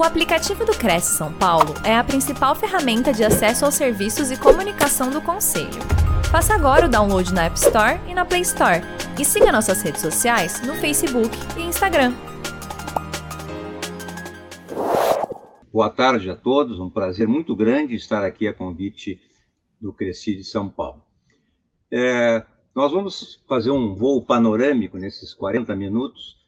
O aplicativo do Cresce São Paulo é a principal ferramenta de acesso aos serviços e comunicação do Conselho. Faça agora o download na App Store e na Play Store. E siga nossas redes sociais no Facebook e Instagram. Boa tarde a todos, um prazer muito grande estar aqui a convite do Cresci de São Paulo. É, nós vamos fazer um voo panorâmico nesses 40 minutos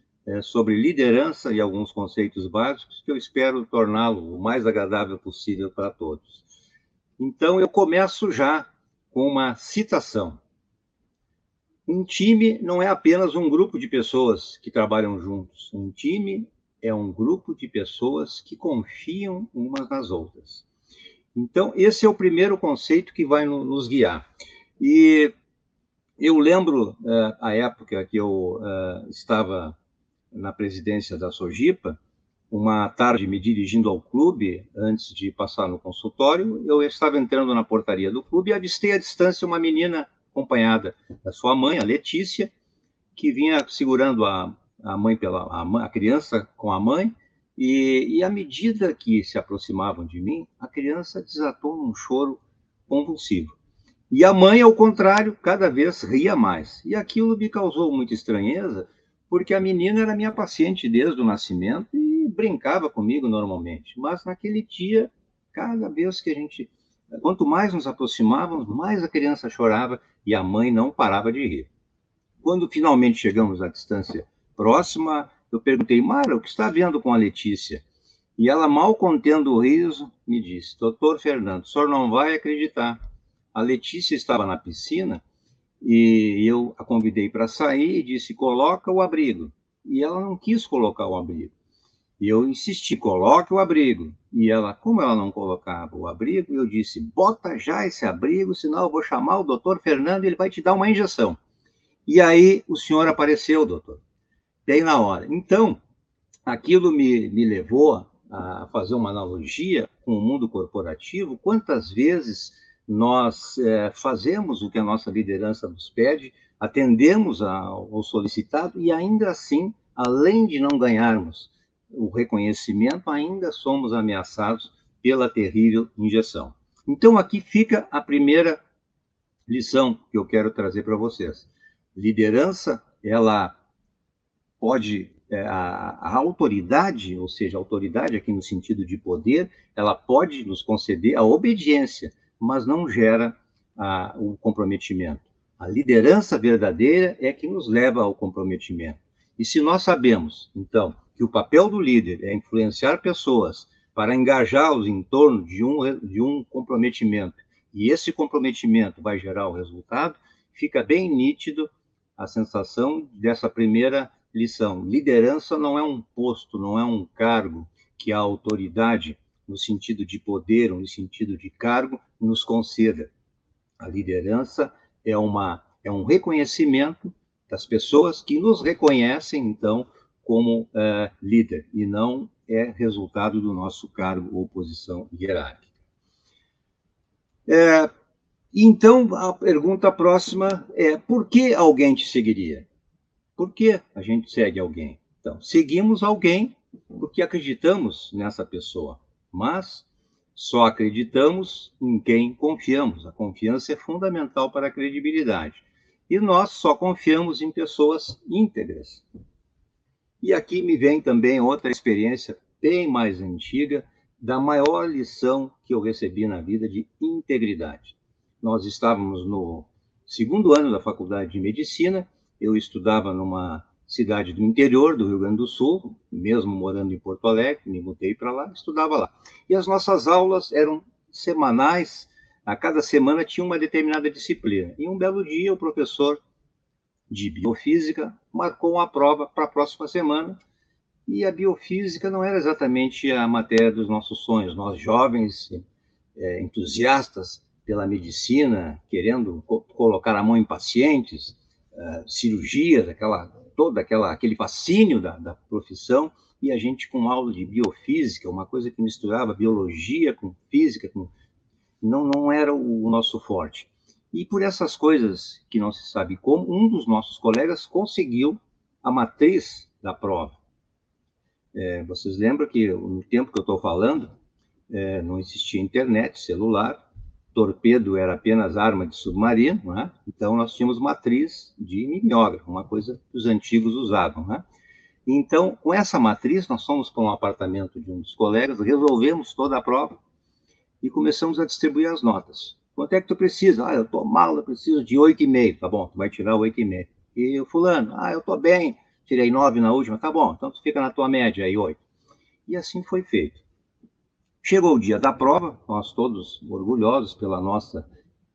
sobre liderança e alguns conceitos básicos que eu espero torná-lo o mais agradável possível para todos. Então, eu começo já com uma citação. Um time não é apenas um grupo de pessoas que trabalham juntos. Um time é um grupo de pessoas que confiam umas nas outras. Então, esse é o primeiro conceito que vai nos guiar. E eu lembro uh, a época que eu uh, estava na presidência da Sojipa, uma tarde me dirigindo ao clube, antes de passar no consultório, eu estava entrando na portaria do clube e avistei à distância uma menina acompanhada da sua mãe, a Letícia, que vinha segurando a, a mãe pela a, a criança com a mãe, e, e à medida que se aproximavam de mim, a criança desatou num choro convulsivo. E a mãe, ao contrário, cada vez ria mais. E aquilo me causou muita estranheza, porque a menina era minha paciente desde o nascimento e brincava comigo normalmente. Mas naquele dia, cada vez que a gente. Quanto mais nos aproximávamos, mais a criança chorava e a mãe não parava de rir. Quando finalmente chegamos à distância próxima, eu perguntei, Mara, o que está vendo com a Letícia? E ela, mal contendo o riso, me disse: Doutor Fernando, o senhor não vai acreditar. A Letícia estava na piscina e eu a convidei para sair e disse: coloca o abrigo. E ela não quis colocar o abrigo. E eu insisti: coloque o abrigo. E ela, como ela não colocava o abrigo, eu disse: bota já esse abrigo, senão eu vou chamar o doutor Fernando e ele vai te dar uma injeção. E aí o senhor apareceu, doutor. Bem na hora. Então, aquilo me, me levou a fazer uma analogia com o mundo corporativo. Quantas vezes nós é, fazemos o que a nossa liderança nos pede, atendemos ao solicitado e ainda assim, além de não ganharmos o reconhecimento, ainda somos ameaçados pela terrível injeção. Então, aqui fica a primeira lição que eu quero trazer para vocês. Liderança, ela pode, é, a, a, autoridade, ou seja, a autoridade aqui no sentido de poder, ela pode nos conceder a obediência, mas não gera ah, o comprometimento. A liderança verdadeira é que nos leva ao comprometimento. E se nós sabemos, então, que o papel do líder é influenciar pessoas para engajá-los em torno de um, de um comprometimento, e esse comprometimento vai gerar o resultado, fica bem nítido a sensação dessa primeira lição. Liderança não é um posto, não é um cargo que a autoridade no sentido de poder ou no sentido de cargo, nos conceda. A liderança é, uma, é um reconhecimento das pessoas que nos reconhecem, então, como uh, líder, e não é resultado do nosso cargo ou posição hierárquica. É, então, a pergunta próxima é: por que alguém te seguiria? Por que a gente segue alguém? Então, seguimos alguém porque acreditamos nessa pessoa mas só acreditamos em quem confiamos. A confiança é fundamental para a credibilidade. E nós só confiamos em pessoas íntegras. E aqui me vem também outra experiência bem mais antiga da maior lição que eu recebi na vida de integridade. Nós estávamos no segundo ano da faculdade de medicina, eu estudava numa cidade do interior do Rio Grande do Sul, mesmo morando em Porto Alegre, me mudei para lá, estudava lá. E as nossas aulas eram semanais, a cada semana tinha uma determinada disciplina. E um belo dia, o professor de biofísica marcou uma prova para a próxima semana, e a biofísica não era exatamente a matéria dos nossos sonhos. Nós, jovens, é, entusiastas pela medicina, querendo co colocar a mão em pacientes, uh, cirurgias, aquela todo aquela, aquele fascínio da, da profissão, e a gente com aula de biofísica, uma coisa que misturava biologia com física, com... Não, não era o nosso forte. E por essas coisas que não se sabe como, um dos nossos colegas conseguiu a matriz da prova. É, vocês lembram que no tempo que eu estou falando, é, não existia internet, celular, torpedo era apenas arma de submarino, né? então nós tínhamos matriz de mimeógrafo, uma coisa que os antigos usavam. Né? Então, com essa matriz, nós fomos para um apartamento de um dos colegas, resolvemos toda a prova e começamos a distribuir as notas. Quanto é que tu precisa? Ah, eu estou mal, eu preciso de 8,5. Tá bom, tu vai tirar 8,5. E o fulano? Ah, eu estou bem, tirei 9 na última. Tá bom, então tu fica na tua média aí, 8. E assim foi feito. Chegou o dia da prova, nós todos orgulhosos pela nossa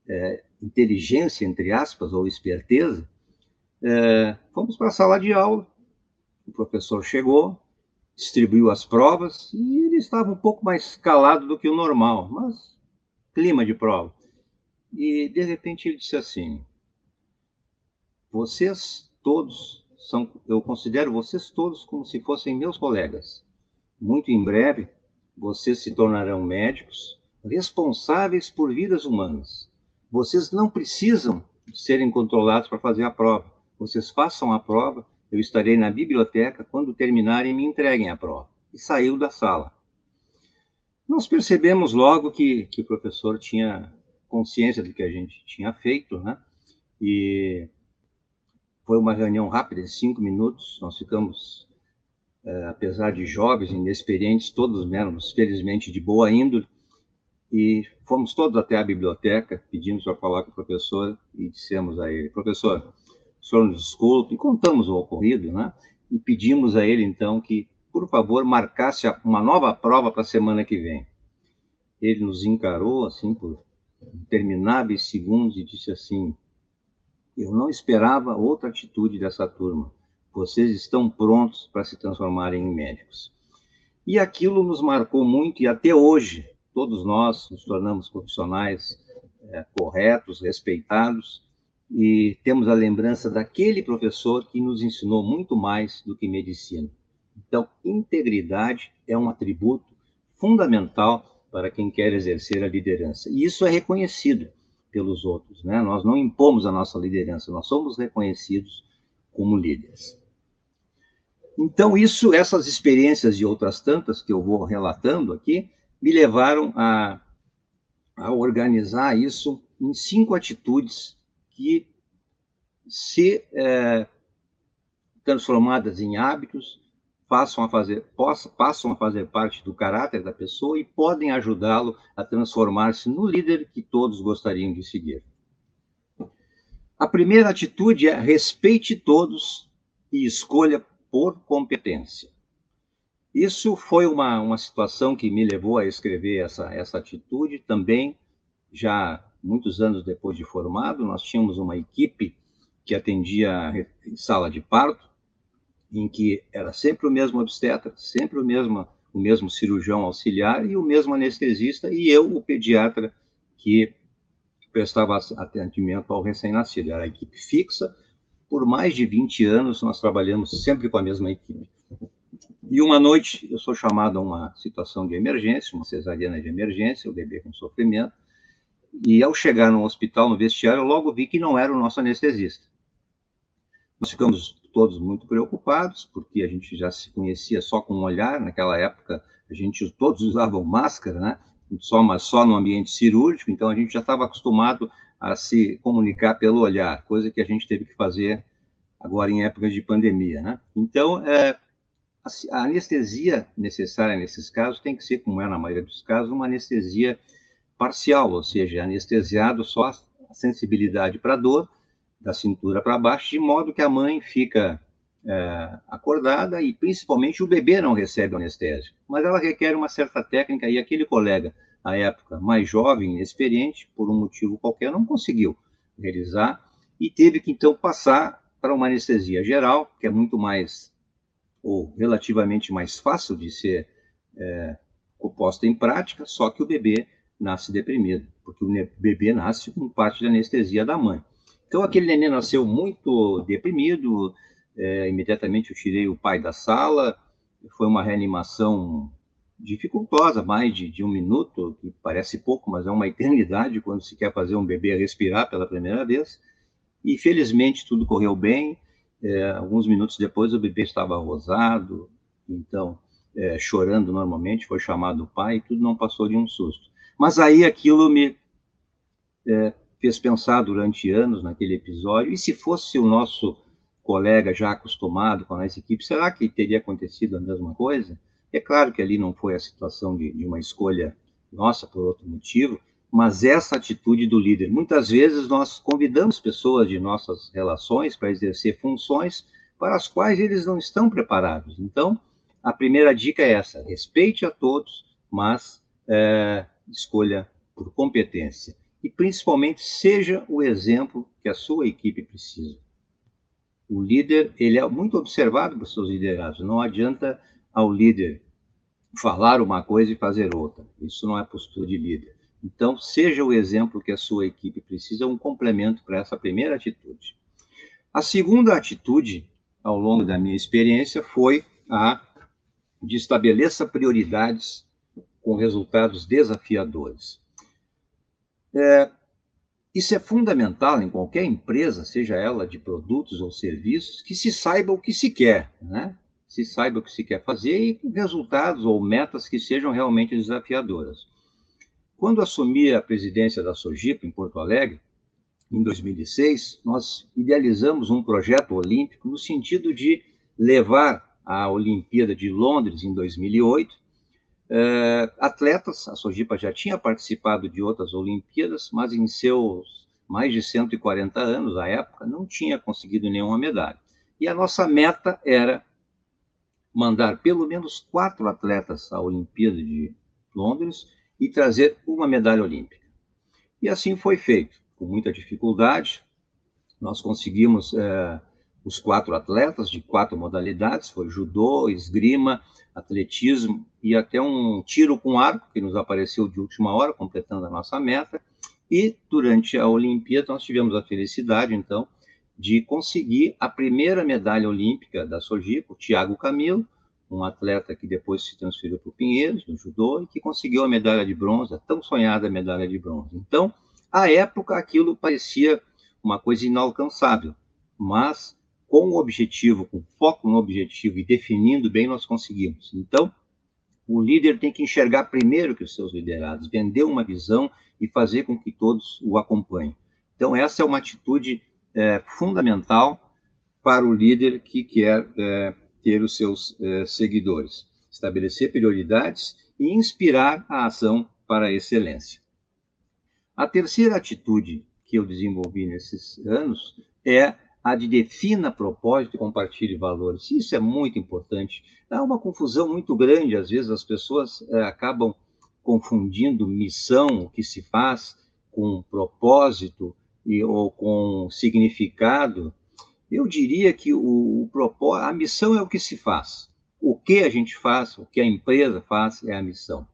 é, inteligência, entre aspas, ou esperteza, é, fomos para a sala de aula. O professor chegou, distribuiu as provas e ele estava um pouco mais calado do que o normal, mas clima de prova. E de repente ele disse assim: Vocês todos são, eu considero vocês todos como se fossem meus colegas. Muito em breve vocês se tornarão médicos responsáveis por vidas humanas. Vocês não precisam serem controlados para fazer a prova. Vocês façam a prova, eu estarei na biblioteca, quando terminarem, me entreguem a prova. E saiu da sala. Nós percebemos logo que, que o professor tinha consciência do que a gente tinha feito, né? E foi uma reunião rápida, cinco minutos. Nós ficamos apesar de jovens, inexperientes, todos éramos, felizmente, de boa índole, e fomos todos até a biblioteca, pedimos para falar com o professor e dissemos a ele, professor, o senhor nos desculpe, e contamos o ocorrido, né? E pedimos a ele, então, que, por favor, marcasse uma nova prova para a semana que vem. Ele nos encarou, assim, por intermináveis segundos e disse assim, eu não esperava outra atitude dessa turma vocês estão prontos para se transformarem em médicos. E aquilo nos marcou muito, e até hoje, todos nós nos tornamos profissionais é, corretos, respeitados, e temos a lembrança daquele professor que nos ensinou muito mais do que medicina. Então, integridade é um atributo fundamental para quem quer exercer a liderança. E isso é reconhecido pelos outros, né? Nós não impomos a nossa liderança, nós somos reconhecidos como líderes. Então, isso, essas experiências e outras tantas que eu vou relatando aqui, me levaram a, a organizar isso em cinco atitudes que, se é, transformadas em hábitos, passam a fazer, passam a fazer parte do caráter da pessoa e podem ajudá-lo a transformar-se no líder que todos gostariam de seguir. A primeira atitude é respeite todos e escolha por competência. Isso foi uma, uma situação que me levou a escrever essa, essa atitude. Também, já muitos anos depois de formado, nós tínhamos uma equipe que atendia sala de parto, em que era sempre o mesmo obstetra, sempre o mesmo, o mesmo cirurgião auxiliar e o mesmo anestesista, e eu, o pediatra, que prestava atendimento ao recém-nascido. Era a equipe fixa, por mais de 20 anos, nós trabalhamos sempre com a mesma equipe. E uma noite, eu sou chamado a uma situação de emergência, uma cesariana de emergência, o bebê com sofrimento, e ao chegar no hospital, no vestiário, eu logo vi que não era o nosso anestesista. Nós ficamos todos muito preocupados, porque a gente já se conhecia só com um olhar, naquela época a gente todos usavam máscara, né? Só, mas só no ambiente cirúrgico, então a gente já estava acostumado a se comunicar pelo olhar, coisa que a gente teve que fazer agora em épocas de pandemia, né? Então, é, a anestesia necessária nesses casos tem que ser, como é na maioria dos casos, uma anestesia parcial, ou seja, anestesiado só a sensibilidade para a dor, da cintura para baixo, de modo que a mãe fica é, acordada e principalmente o bebê não recebe anestésio. Mas ela requer uma certa técnica e aquele colega à época, mais jovem, inexperiente, por um motivo qualquer, não conseguiu realizar e teve que então passar para uma anestesia geral, que é muito mais, ou relativamente mais fácil de ser é, posta em prática, só que o bebê nasce deprimido, porque o bebê nasce com parte da anestesia da mãe. Então, aquele neném nasceu muito deprimido, é, imediatamente eu tirei o pai da sala, foi uma reanimação dificultosa, mais de, de, um minuto, que parece pouco, mas é uma eternidade quando se quer fazer um bebê respirar pela primeira vez. E felizmente tudo correu bem. É, alguns minutos depois o bebê estava rosado, então é, chorando normalmente, foi chamado o pai, e tudo não passou de um susto. Mas aí aquilo me é, fez pensar durante anos naquele episódio, e se fosse o nosso colega já acostumado com a nossa equipe, será que teria acontecido a mesma coisa? É claro que ali não foi a situação de, de uma escolha nossa por outro motivo, mas essa atitude do líder. Muitas vezes nós convidamos pessoas de nossas relações para exercer funções para as quais eles não estão preparados. Então, a primeira dica é essa: respeite a todos, mas é, escolha por competência. E, principalmente, seja o exemplo que a sua equipe precisa. O líder, ele é muito observado por seus liderados. Não adianta ao líder falar uma coisa e fazer outra. Isso não é postura de líder. Então, seja o exemplo que a sua equipe precisa, um complemento para essa primeira atitude. A segunda atitude, ao longo da minha experiência, foi a de estabeleça prioridades com resultados desafiadores. É, isso é fundamental em qualquer empresa, seja ela de produtos ou serviços, que se saiba o que se quer, né? Se saiba o que se quer fazer e resultados ou metas que sejam realmente desafiadoras. Quando assumi a presidência da Sojipa em Porto Alegre, em 2006, nós idealizamos um projeto olímpico no sentido de levar a Olimpíada de Londres em 2008. Eh, atletas, a Sojipa já tinha participado de outras Olimpíadas, mas em seus mais de 140 anos, à época, não tinha conseguido nenhuma medalha. E a nossa meta era mandar pelo menos quatro atletas à Olimpíada de Londres e trazer uma medalha olímpica. E assim foi feito, com muita dificuldade. Nós conseguimos é, os quatro atletas de quatro modalidades, foi judô, esgrima, atletismo e até um tiro com arco, que nos apareceu de última hora, completando a nossa meta. E durante a Olimpíada nós tivemos a felicidade, então, de conseguir a primeira medalha olímpica da Sojipa, o Thiago Camilo, um atleta que depois se transferiu para o Pinheiros, no judô, e que conseguiu a medalha de bronze, a tão sonhada medalha de bronze. Então, à época, aquilo parecia uma coisa inalcançável, mas com o objetivo, com foco no objetivo e definindo bem, nós conseguimos. Então, o líder tem que enxergar primeiro que os seus liderados, vender uma visão e fazer com que todos o acompanhem. Então, essa é uma atitude é, fundamental para o líder que quer é, ter os seus é, seguidores, estabelecer prioridades e inspirar a ação para a excelência. A terceira atitude que eu desenvolvi nesses anos é a de defina propósito e compartilhe valores. Isso é muito importante. Há uma confusão muito grande, às vezes as pessoas é, acabam confundindo missão, o que se faz, com propósito e, ou com significado. Eu diria que o, o propósito, a missão é o que se faz. O que a gente faz, o que a empresa faz é a missão.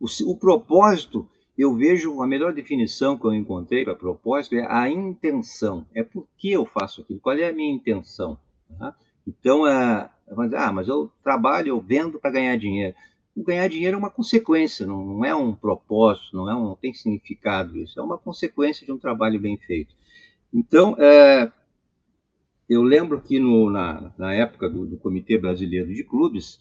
O, o propósito eu vejo a melhor definição que eu encontrei para propósito é a intenção. É por que eu faço aquilo, qual é a minha intenção. Tá? Então, é, ah, mas eu trabalho, eu vendo para ganhar dinheiro. Ganhar dinheiro é uma consequência, não, não é um propósito, não é um, não tem significado isso, é uma consequência de um trabalho bem feito. Então, é, eu lembro que no, na, na época do, do Comitê Brasileiro de Clubes,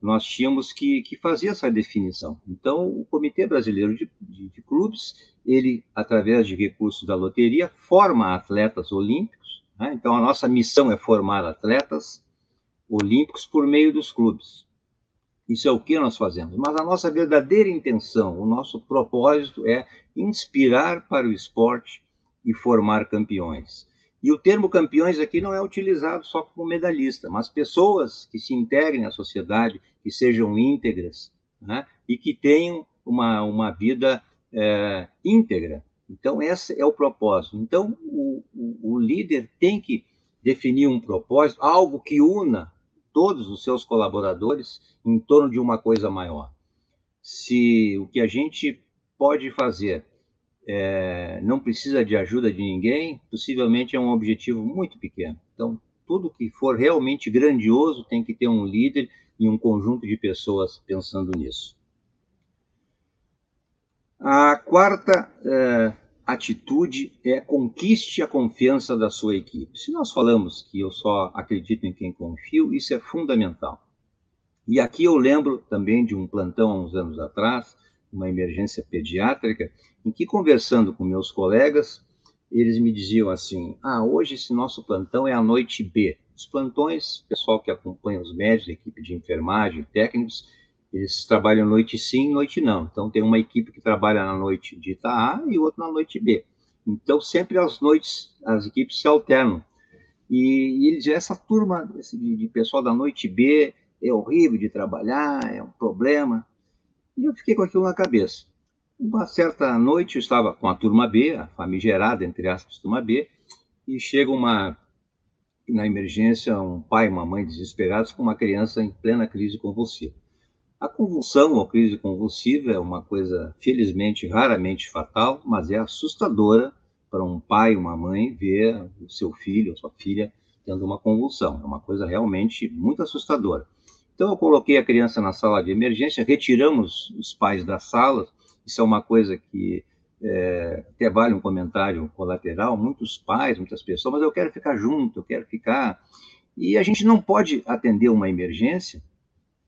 nós tínhamos que, que fazer essa definição. Então, o Comitê Brasileiro de, de, de, Clubes, ele, através de recursos da loteria, forma atletas olímpicos. Né? Então, a nossa missão é formar atletas olímpicos por meio dos clubes. Isso é o que nós fazemos. Mas a nossa verdadeira intenção, o nosso propósito é inspirar para o esporte e formar campeões. E o termo campeões aqui não é utilizado só como medalhista, mas pessoas que se integrem à sociedade, que sejam íntegras né? e que tenham uma, uma vida é, íntegra. Então, esse é o propósito. Então, o, o, o líder tem que definir um propósito, algo que una todos os seus colaboradores em torno de uma coisa maior. Se o que a gente pode fazer é, não precisa de ajuda de ninguém, possivelmente é um objetivo muito pequeno. Então, tudo que for realmente grandioso tem que ter um líder e um conjunto de pessoas pensando nisso. A quarta é, atitude é conquiste a confiança da sua equipe. Se nós falamos que eu só acredito em quem confio, isso é fundamental. E aqui eu lembro também de um plantão há uns anos atrás, uma emergência pediátrica, em que, conversando com meus colegas, eles me diziam assim: ah, hoje esse nosso plantão é a noite B. Os plantões, pessoal que acompanha os médicos, equipe de enfermagem, técnicos, eles trabalham noite sim, noite não. Então, tem uma equipe que trabalha na noite de A e outra na noite B. Então, sempre às noites, as equipes se alternam. E, e eles essa turma de, de pessoal da noite B é horrível de trabalhar, é um problema. E eu fiquei com aquilo na cabeça. Uma certa noite eu estava com a turma B, a famigerada, entre aspas, turma B, e chega uma, na emergência, um pai e uma mãe desesperados com uma criança em plena crise convulsiva. A convulsão ou crise convulsiva é uma coisa, felizmente, raramente fatal, mas é assustadora para um pai, uma mãe, ver o seu filho ou sua filha tendo uma convulsão. É uma coisa realmente muito assustadora. Então, eu coloquei a criança na sala de emergência, retiramos os pais da sala, isso é uma coisa que é, até vale um comentário colateral, muitos pais, muitas pessoas, mas eu quero ficar junto, eu quero ficar. E a gente não pode atender uma emergência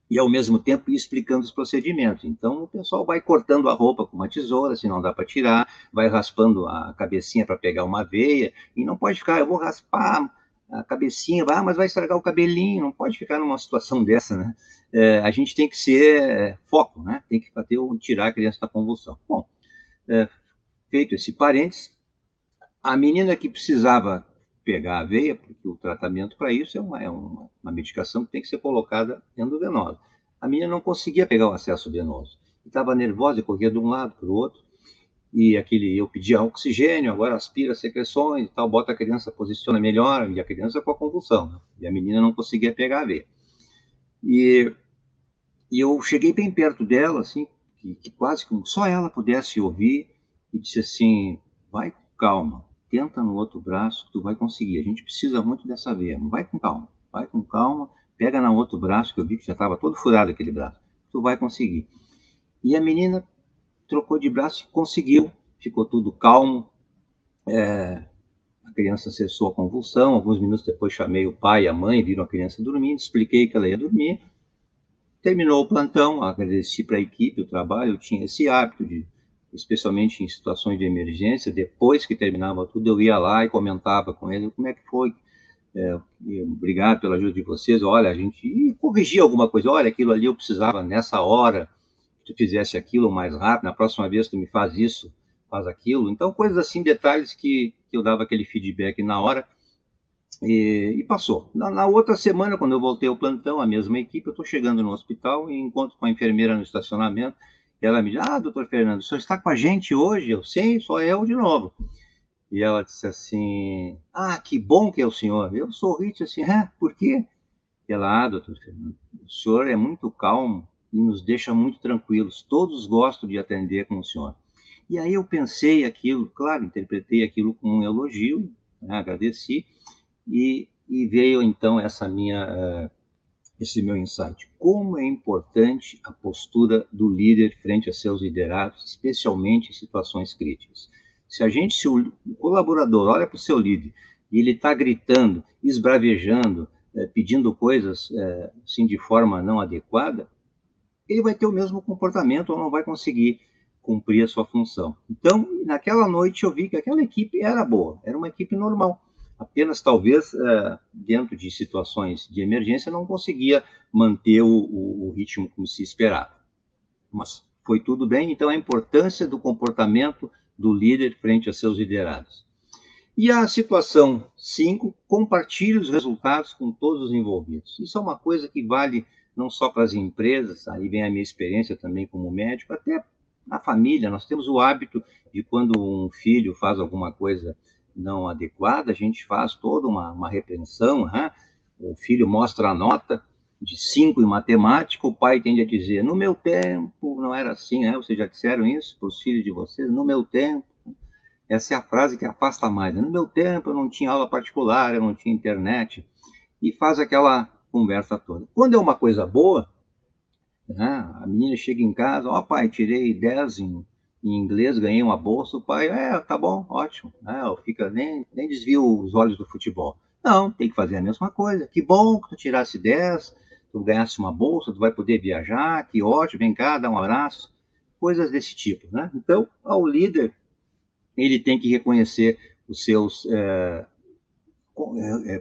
e, ao mesmo tempo, ir explicando os procedimentos. Então, o pessoal vai cortando a roupa com uma tesoura, se não dá para tirar, vai raspando a cabecinha para pegar uma veia, e não pode ficar, eu vou raspar a cabecinha, ah, mas vai estragar o cabelinho, não pode ficar numa situação dessa, né? é, a gente tem que ser é, foco, né? Tem que ou tirar a criança da convulsão. Bom, é, feito esse parênteses, a menina que precisava pegar a veia, porque o tratamento para isso é uma, é uma, uma, medicação que tem que ser colocada endovenosa. A menina não conseguia pegar o acesso venoso. Estava nervosa e corria de um lado para o outro. E aquele, eu pedia oxigênio, agora aspira secreções e tal, bota a criança, posiciona melhor, e a criança com a convulsão. Né? E a menina não conseguia pegar a veia. E e eu cheguei bem perto dela, assim, que, que quase como só ela pudesse ouvir, e disse assim: vai com calma, tenta no outro braço que tu vai conseguir. A gente precisa muito dessa veia, vai com calma, vai com calma, pega no outro braço, que eu vi que já estava todo furado aquele braço, tu vai conseguir. E a menina trocou de braço e conseguiu, ficou tudo calmo. É, a criança cessou a convulsão. Alguns minutos depois chamei o pai e a mãe, viram a criança dormindo, expliquei que ela ia dormir. Terminou o plantão, agradeci para a equipe o trabalho, eu tinha esse hábito de, especialmente em situações de emergência, depois que terminava tudo, eu ia lá e comentava com ele como é que foi, é, obrigado pela ajuda de vocês, olha, a gente corrigia alguma coisa, olha, aquilo ali eu precisava nessa hora, tu fizesse aquilo mais rápido, na próxima vez tu me faz isso, faz aquilo, então coisas assim, detalhes que, que eu dava aquele feedback na hora, e, e passou. Na, na, outra semana, quando eu voltei ao plantão, a mesma equipe, eu estou chegando no hospital e encontro com a enfermeira no estacionamento. Ela me diz: Ah, doutor Fernando, o senhor está com a gente hoje? Eu sei, só eu de novo. E ela disse assim: Ah, que bom que é o senhor. Eu sorri disse assim: Ah, por quê? E ela: Ah, doutor Fernando, o senhor é muito calmo e nos deixa muito tranquilos. Todos gostam de atender com o senhor. E aí eu pensei aquilo, claro, interpretei aquilo como um elogio, né, agradeci, e, e veio então essa minha, uh, esse meu insight. Como é importante a postura do líder frente a seus liderados, especialmente em situações críticas. Se a gente, se o colaborador olha para o seu líder e ele está gritando, esbravejando, é, pedindo coisas é, assim de forma não adequada, ele vai ter o mesmo comportamento ou não vai conseguir cumprir a sua função. Então, naquela noite eu vi que aquela equipe era boa, era uma equipe normal apenas talvez é, dentro de situações de emergência não conseguia manter o, o, o, ritmo como se esperava. Mas foi tudo bem, então a importância do comportamento do líder frente a seus liderados. E a situação 5, compartilhe os resultados com todos os envolvidos. Isso é uma coisa que vale não só para as empresas, aí vem a minha experiência também como médico, até na família. Nós temos o hábito de quando um filho faz alguma coisa não adequada, a gente faz toda uma, uma repreensão, né? o filho mostra a nota de 5 em matemática, o pai tende a dizer, no meu tempo não era assim, né? Vocês já disseram isso para os filhos de vocês? No meu tempo. Essa é a frase que afasta mais. Né? No meu tempo eu não tinha aula particular, eu não tinha internet. E faz aquela conversa toda. Quando é uma coisa boa, né? a menina chega em casa, ó oh, pai, tirei 10 em em inglês, ganhei uma bolsa, o pai, é, tá bom, ótimo, né? Fica, nem, nem desvia os olhos do futebol. Não, tem que fazer a mesma coisa. Que bom que tu tirasse 10, tu ganhasse uma bolsa, tu vai poder viajar, que ótimo, vem cá, dá um abraço, coisas desse tipo, né? Então, ao líder, ele tem que reconhecer os seus, é,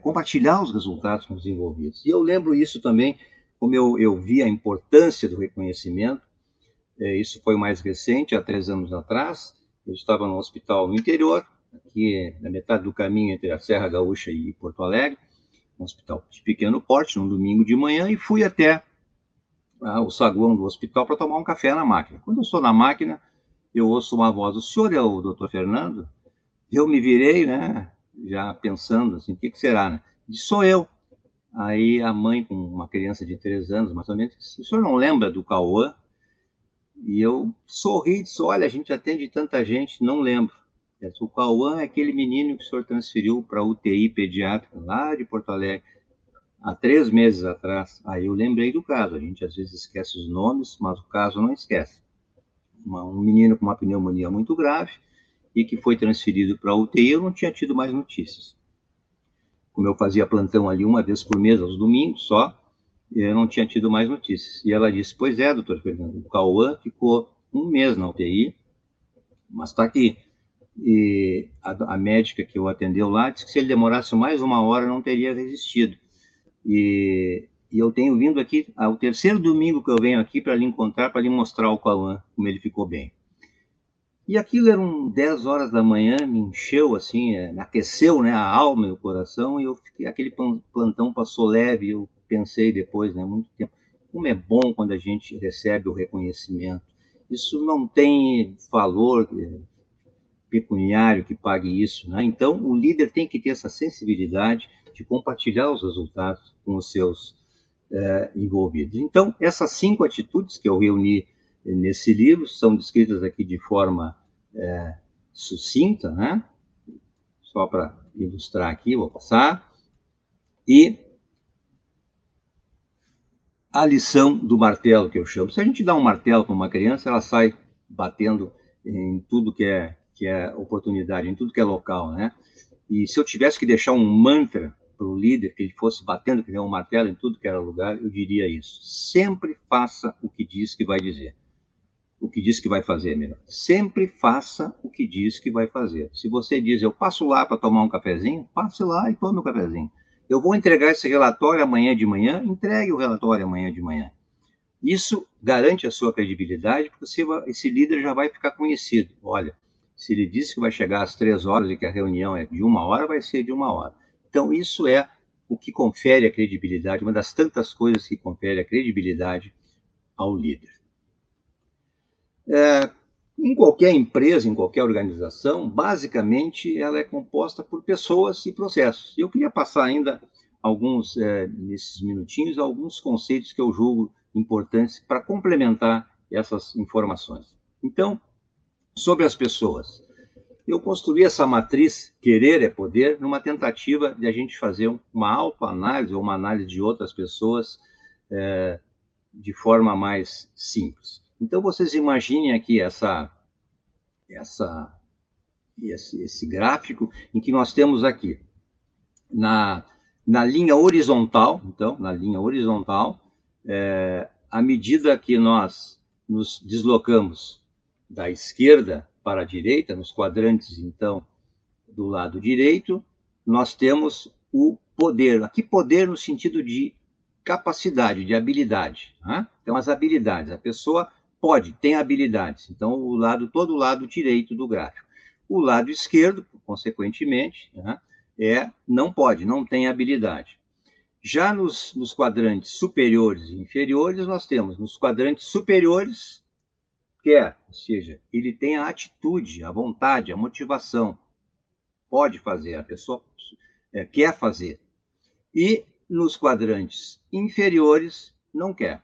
compartilhar os resultados com os envolvidos. E eu lembro isso também, como eu, eu vi a importância do reconhecimento, isso foi mais recente, há três anos atrás, eu estava no hospital no interior, aqui na metade do caminho entre a Serra Gaúcha e Porto Alegre, um hospital de pequeno porte, num domingo de manhã, e fui até ah, o saguão do hospital para tomar um café na máquina. Quando eu estou na máquina, eu ouço uma voz, o senhor é o doutor Fernando? Eu me virei, né, já pensando assim, o que, que será, né? Disse, sou eu. Aí a mãe, com uma criança de três anos, mais ou menos, disse, o senhor não lembra do Cauã? E eu sorri e disse, olha, a gente atende tanta gente, não lembro. O Cauã é aquele menino que o senhor transferiu para UTI pediátrica lá de Porto Alegre há três meses atrás. Aí eu lembrei do caso. A gente às vezes esquece os nomes, mas o caso não esquece. Uma, um menino com uma pneumonia muito grave e que foi transferido para UTI. Eu não tinha tido mais notícias. Como eu fazia plantão ali uma vez por mês, aos domingos só, eu não tinha tido mais notícias. E ela disse: Pois é, doutor Fernando, o Cauã ficou um mês na UTI, mas está aqui e a, a, médica que o atendeu lá disse que se ele demorasse mais uma hora não teria resistido. E, e eu tenho vindo aqui, ao terceiro domingo que eu venho aqui para lhe encontrar, para lhe mostrar o Cauã, como ele ficou bem. E aquilo eram 10 horas da manhã, me encheu assim, é, me aqueceu né, a alma e o coração, e eu fiquei, aquele plantão passou leve, eu pensei depois, né, muito tempo, como é bom quando a gente recebe o reconhecimento. Isso não tem valor, pecuniário que pague isso. Né? Então, o líder tem que ter essa sensibilidade de compartilhar os resultados com os seus é, envolvidos. Então, essas cinco atitudes que eu reuni nesse livro são descritas aqui de forma sucinta, né? Só para ilustrar aqui, vou passar. E a lição do martelo, que eu chamo. Se a gente dá um martelo para uma criança, ela sai batendo em tudo que é que é oportunidade, em tudo que é local, né? E se eu tivesse que deixar um mantra para o líder, que ele fosse batendo que nem um martelo em tudo que era lugar, eu diria isso. Sempre faça o que diz que vai dizer. O que diz que vai fazer, melhor. Sempre faça o que diz que vai fazer. Se você diz, eu passo lá para tomar um cafezinho, passe lá e tome o um cafezinho. Eu vou entregar esse relatório amanhã de manhã, entregue o relatório amanhã de manhã. Isso garante a sua credibilidade, porque esse líder já vai ficar conhecido. Olha, se ele disse que vai chegar às três horas e que a reunião é de uma hora, vai ser de uma hora. Então, isso é o que confere a credibilidade, uma das tantas coisas que confere a credibilidade ao líder. É, em qualquer empresa, em qualquer organização, basicamente ela é composta por pessoas e processos. Eu queria passar ainda alguns, é, nesses minutinhos, alguns conceitos que eu julgo importantes para complementar essas informações. Então, sobre as pessoas. Eu construí essa matriz querer é poder numa tentativa de a gente fazer uma autoanálise ou uma análise de outras pessoas é, de forma mais simples. Então vocês imaginem aqui essa essa esse, esse gráfico em que nós temos aqui na na linha horizontal, então na linha horizontal, é, à medida que nós nos deslocamos da esquerda para a direita, nos quadrantes, então, do lado direito, nós temos o poder. Aqui, poder no sentido de capacidade, de habilidade. Né? Então, as habilidades. A pessoa pode, tem habilidades. Então, o lado, todo o lado direito do gráfico. O lado esquerdo, consequentemente, né, é não pode, não tem habilidade. Já nos, nos quadrantes superiores e inferiores, nós temos nos quadrantes superiores quer, ou seja, ele tem a atitude, a vontade, a motivação, pode fazer, a pessoa é, quer fazer. E nos quadrantes inferiores, não quer.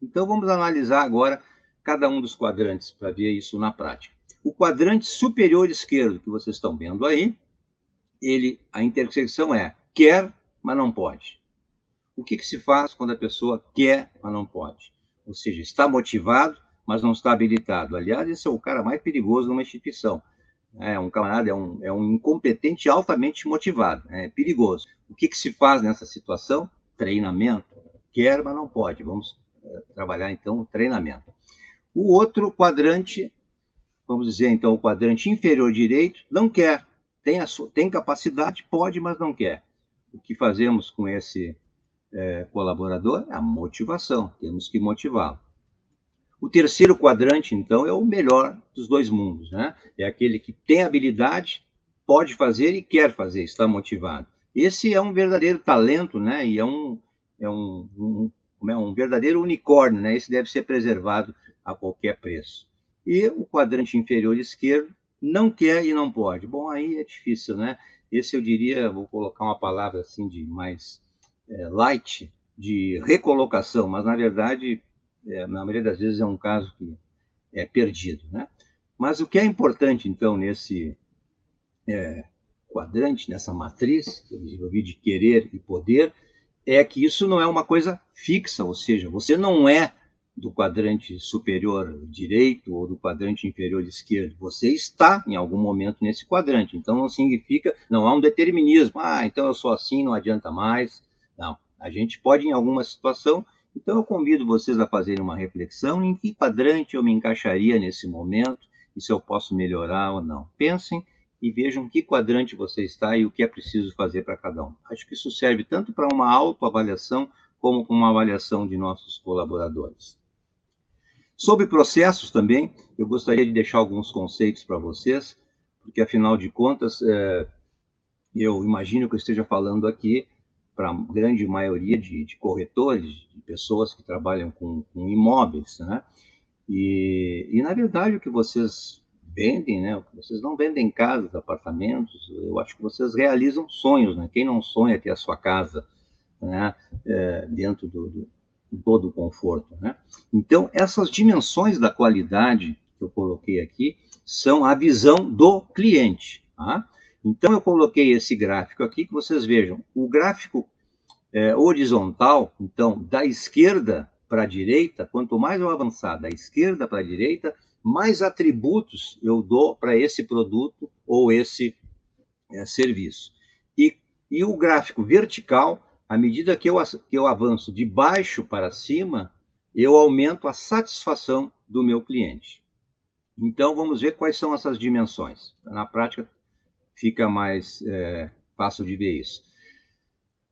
Então, vamos analisar agora cada um dos quadrantes para ver isso na prática. O quadrante superior esquerdo, que vocês estão vendo aí, ele, a intersecção é quer, mas não pode. O que, que se faz quando a pessoa quer, mas não pode? Ou seja, está motivado, mas não está habilitado. Aliás, esse é o cara mais perigoso numa instituição. É um camarada, é um, é um incompetente altamente motivado, é perigoso. O que, que se faz nessa situação? Treinamento. quer, mas não pode. Vamos é, trabalhar, então, o treinamento. O outro quadrante, vamos dizer, então, o quadrante inferior direito, não quer. Tem, a, tem capacidade, pode, mas não quer. O que fazemos com esse é, colaborador? A motivação. Temos que motivá-lo. O terceiro quadrante, então, é o melhor dos dois mundos, né? É aquele que tem habilidade, pode fazer e quer fazer, está motivado. Esse é um verdadeiro talento, né? E é um, é um, um, é um verdadeiro unicórnio, né? Esse deve ser preservado a qualquer preço. E o quadrante inferior esquerdo não quer e não pode. Bom, aí é difícil, né? Esse eu diria, vou colocar uma palavra assim de mais é, light, de recolocação, mas na verdade é, na maioria das vezes é um caso que é perdido, né? Mas o que é importante, então, nesse é, quadrante, nessa matriz que eu desenvolvi de querer e poder, é que isso não é uma coisa fixa, ou seja, você não é do quadrante superior direito ou do quadrante inferior esquerdo. Você está em algum momento nesse quadrante. Então não significa, não há um determinismo. Ah, então eu sou assim, não adianta mais. Não. A gente pode, em alguma situação, então, eu convido vocês a fazerem uma reflexão em que quadrante eu me encaixaria nesse momento e se eu posso melhorar ou não. Pensem e vejam que quadrante você está e o que é preciso fazer para cada um. Acho que isso serve tanto para uma autoavaliação como para uma avaliação de nossos colaboradores. Sobre processos também, eu gostaria de deixar alguns conceitos para vocês, porque afinal de contas, é, eu imagino que eu esteja falando aqui para a grande maioria de, de, corretores, de pessoas que trabalham com, com imóveis, né? E, e, na verdade, o que vocês vendem, né? Vocês não vendem casas, apartamentos, eu acho que vocês realizam sonhos, né? Quem não sonha ter a sua casa, né? É, dentro do, do todo o conforto, né? Então, essas dimensões da qualidade que eu coloquei aqui são a visão do cliente, tá? Então, eu coloquei esse gráfico aqui, que vocês vejam. O gráfico é, horizontal, então, da esquerda para a direita, quanto mais eu avançar da esquerda para a direita, mais atributos eu dou para esse produto ou esse é, serviço. E, e o gráfico vertical, à medida que eu, que eu avanço de baixo para cima, eu aumento a satisfação do meu cliente. Então, vamos ver quais são essas dimensões. Na prática, fica mais é, fácil de ver isso.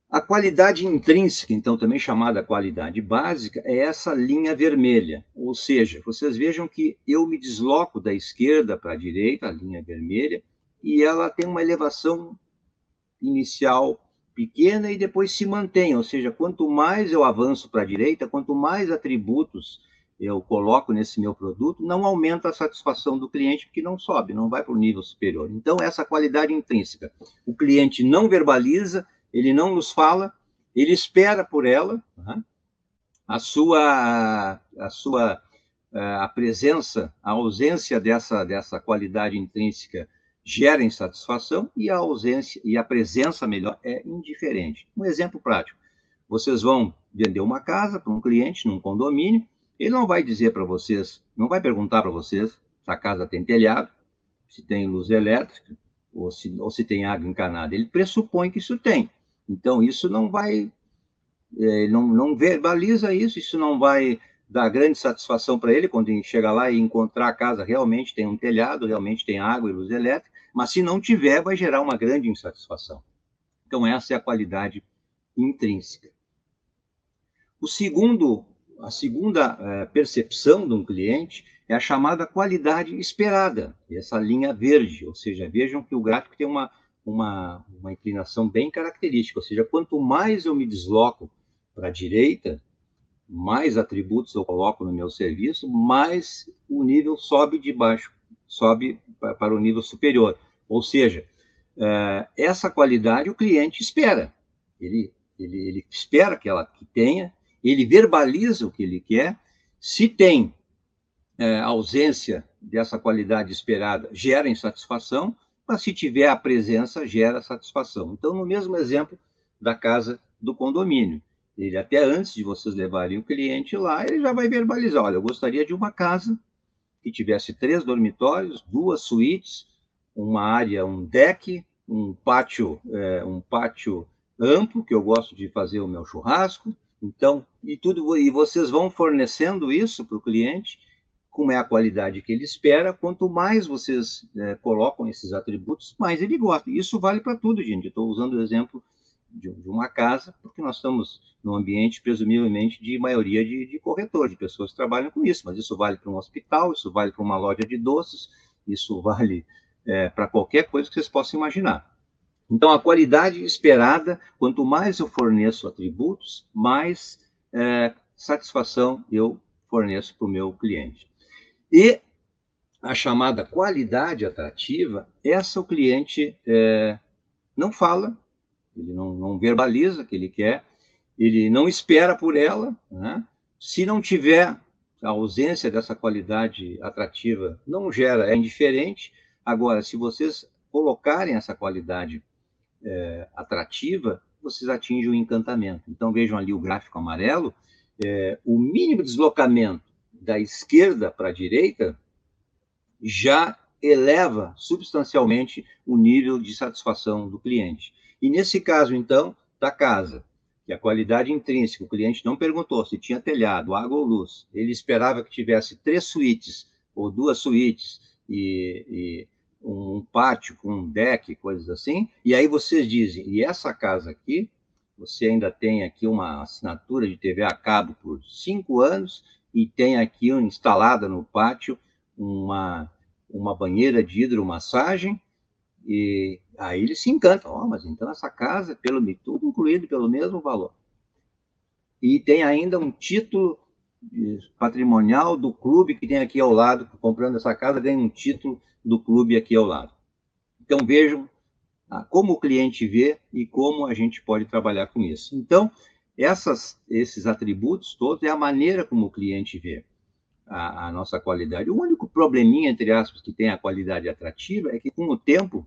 A qualidade intrínseca, então também chamada qualidade básica, é essa linha vermelha. Ou seja, vocês vejam que eu me desloco da esquerda para a direita, a linha vermelha, e ela tem uma elevação inicial pequena e depois se mantém. Ou seja, quanto mais eu avanço para a direita, quanto mais atributos eu coloco nesse meu produto, não aumenta a satisfação do cliente, porque não sobe, não vai para o nível superior. Então, essa qualidade intrínseca. O cliente não verbaliza, ele não nos fala, ele espera por ela, né? a sua, a sua a presença, a ausência dessa, dessa qualidade intrínseca gera insatisfação e a ausência e a presença melhor é indiferente. Um exemplo prático: vocês vão vender uma casa para um cliente num condomínio ele não vai dizer para vocês, não vai perguntar para vocês se a casa tem telhado, se tem luz elétrica ou se, ou se tem água encanada. Ele pressupõe que isso tem. Então, isso não vai, é, não, não verbaliza isso, isso não vai dar grande satisfação para ele quando ele chega lá e encontrar a casa realmente tem um telhado, realmente tem água e luz elétrica, mas se não tiver, vai gerar uma grande insatisfação. Então, essa é a qualidade intrínseca. O segundo a segunda é, percepção de um cliente é a chamada qualidade esperada, essa linha verde, ou seja, vejam que o gráfico tem uma, uma, uma inclinação bem característica, ou seja, quanto mais eu me desloco para a direita, mais atributos eu coloco no meu serviço, mais o nível sobe de baixo, sobe para o nível superior. Ou seja, é, essa qualidade o cliente espera, ele, ele, ele espera que ela que tenha, ele verbaliza o que ele quer, se tem é, ausência dessa qualidade esperada, gera insatisfação, mas se tiver a presença, gera satisfação. Então, no mesmo exemplo da casa do condomínio, ele até antes de vocês levarem o cliente lá, ele já vai verbalizar, olha, eu gostaria de uma casa que tivesse três dormitórios, duas suítes, uma área, um deck, um pátio, é, um pátio amplo, que eu gosto de fazer o meu churrasco, Então, e tudo e vocês vão fornecendo isso para o cliente, como é a qualidade que ele espera, quanto mais vocês é, colocam esses atributos, mais ele gosta. Isso vale para tudo, gente. Estou usando o exemplo de, uma casa, porque nós estamos num ambiente, presumivelmente, de maioria de, de corretor, de pessoas que trabalham com isso, mas isso vale para um hospital, isso vale para uma loja de doces, isso vale é, para qualquer coisa que vocês possam imaginar. Então, a qualidade esperada, quanto mais eu forneço atributos, mais é, satisfação eu forneço para o meu cliente. E a chamada qualidade atrativa, essa o cliente é, não fala, ele não, não, verbaliza que ele quer, ele não espera por ela. Né? Se não tiver a ausência dessa qualidade atrativa, não gera, é indiferente. Agora, se vocês colocarem essa qualidade é, atrativa, vocês atingem o encantamento. Então, vejam ali o gráfico amarelo, é, o mínimo deslocamento da esquerda para a direita já eleva substancialmente o nível de satisfação do cliente. E nesse caso, então, da casa, que a qualidade intrínseca, o cliente não perguntou se tinha telhado, água ou luz, ele esperava que tivesse três suítes ou duas suítes e, e um pátio com um deck, coisas assim, e aí vocês dizem, e essa casa aqui, você ainda tem aqui uma assinatura de TV a cabo por cinco anos e tem aqui instalada no pátio uma, uma banheira de hidromassagem, e aí ele se encanta, oh, mas então essa casa, pelo tudo incluído pelo mesmo valor. E tem ainda um título patrimonial do clube que tem aqui ao lado, comprando essa casa, ganha um título do clube aqui ao lado. Então vejam ah, como o cliente vê e como a gente pode trabalhar com isso. Então, essas, esses atributos todos é a maneira como o cliente vê a, a, nossa qualidade. O único probleminha, entre aspas, que tem a qualidade atrativa é que, com o tempo,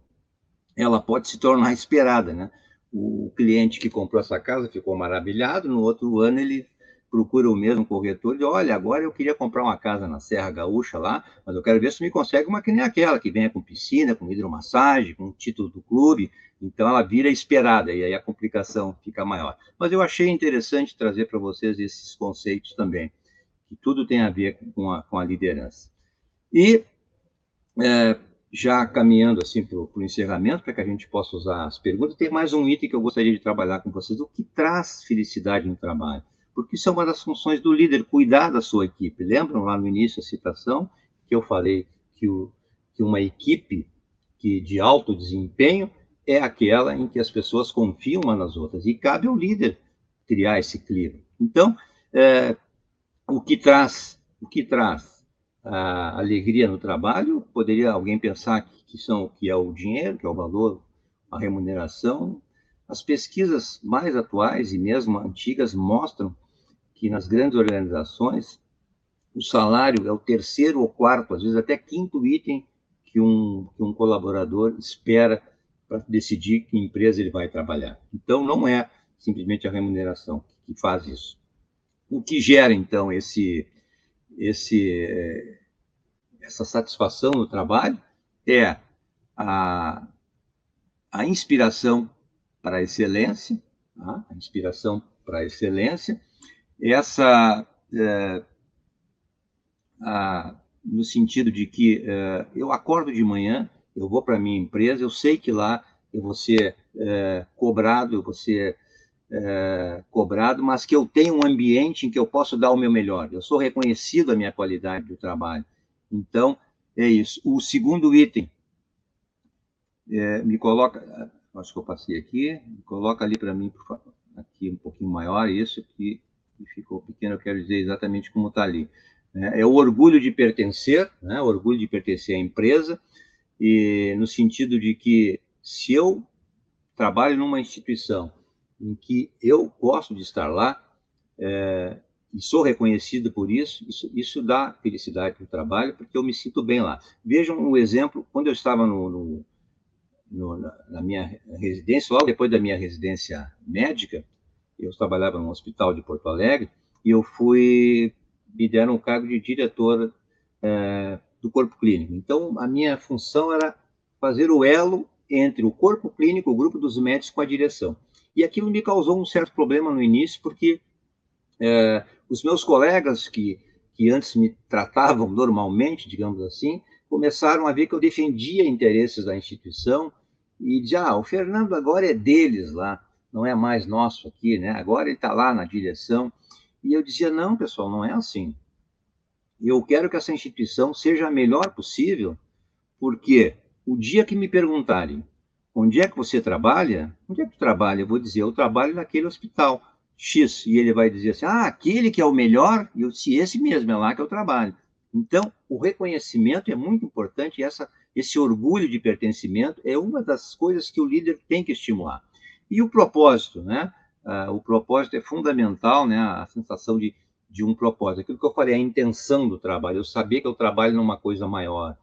ela pode se tornar esperada, né? O cliente que comprou essa casa ficou maravilhado, no outro ano ele procura o mesmo corretor e olha, agora eu queria comprar uma casa na Serra Gaúcha lá, mas eu quero ver se me consegue uma que nem aquela, que venha com piscina, com hidromassagem, com título do clube, então ela vira esperada e aí a complicação fica maior. Mas eu achei interessante trazer para vocês esses conceitos também, que tudo tem a ver com a, com a liderança. E é, já caminhando assim para o encerramento, para que a gente possa usar as perguntas, tem mais um item que eu gostaria de trabalhar com vocês, o que traz felicidade no trabalho porque isso é uma das funções do líder, cuidar da sua equipe. Lembram lá no início a citação que eu falei que, o, que uma equipe que de alto desempenho é aquela em que as pessoas confiam umas nas outras, e cabe ao líder criar esse clima. Então, é, o que traz, o que traz a alegria no trabalho, poderia alguém pensar que, são que é o dinheiro, que é o valor, a remuneração, as pesquisas mais atuais e mesmo antigas mostram que nas grandes organizações o salário é o terceiro ou quarto, às vezes até quinto item que um, que um colaborador espera para decidir que empresa ele vai trabalhar. Então, não é simplesmente a remuneração que faz isso. O que gera, então, esse, esse, eh, essa satisfação no trabalho é a, a inspiração para a excelência, tá? a inspiração para a excelência, essa é, a, no sentido de que é, eu acordo de manhã, eu vou para minha empresa, eu sei que lá eu vou ser é, cobrado, eu vou ser é, cobrado, mas que eu tenho um ambiente em que eu posso dar o meu melhor. Eu sou reconhecido a minha qualidade do trabalho. Então, é isso. O segundo item, é, me coloca, acho que eu passei aqui, coloca ali para mim, por favor, aqui um pouquinho maior, isso que, que ficou pequeno, eu quero dizer exatamente como está ali. É, é o orgulho de pertencer, né, o orgulho de pertencer à empresa, e no sentido de que se eu trabalho numa instituição em que eu gosto de estar lá, é, e sou reconhecido por isso, isso, isso dá felicidade para o trabalho, porque eu me sinto bem lá. Vejam um exemplo, quando eu estava no, no no, na, minha residência, logo depois da minha residência médica, eu trabalhava no hospital de Porto Alegre, e eu fui, me deram o cargo de diretor é, do corpo clínico. Então, a minha função era fazer o elo entre o corpo clínico, o grupo dos médicos, com a direção. E aquilo me causou um certo problema no início, porque É, os meus colegas que, que antes me tratavam normalmente, digamos assim, começaram a ver que eu defendia interesses da instituição e dizia, ah, o Fernando agora é deles lá, não é mais nosso aqui, né? Agora ele está lá na direção. E eu dizia, não, pessoal, não é assim. Eu quero que essa instituição seja a melhor possível, porque o dia que me perguntarem onde é que você trabalha, onde é que tu trabalha? Eu vou dizer, eu trabalho naquele hospital X. E ele vai dizer assim, ah, aquele que é o melhor, eu disse, esse mesmo, é lá que eu trabalho. Então, o reconhecimento é muito importante, e essa, esse orgulho de pertencimento é uma das coisas que o líder tem que estimular. E o propósito, né? Uh, o propósito é fundamental, né? A sensação de, de um propósito. Aquilo que eu falei, a intenção do trabalho, eu saber que eu trabalho numa coisa maior.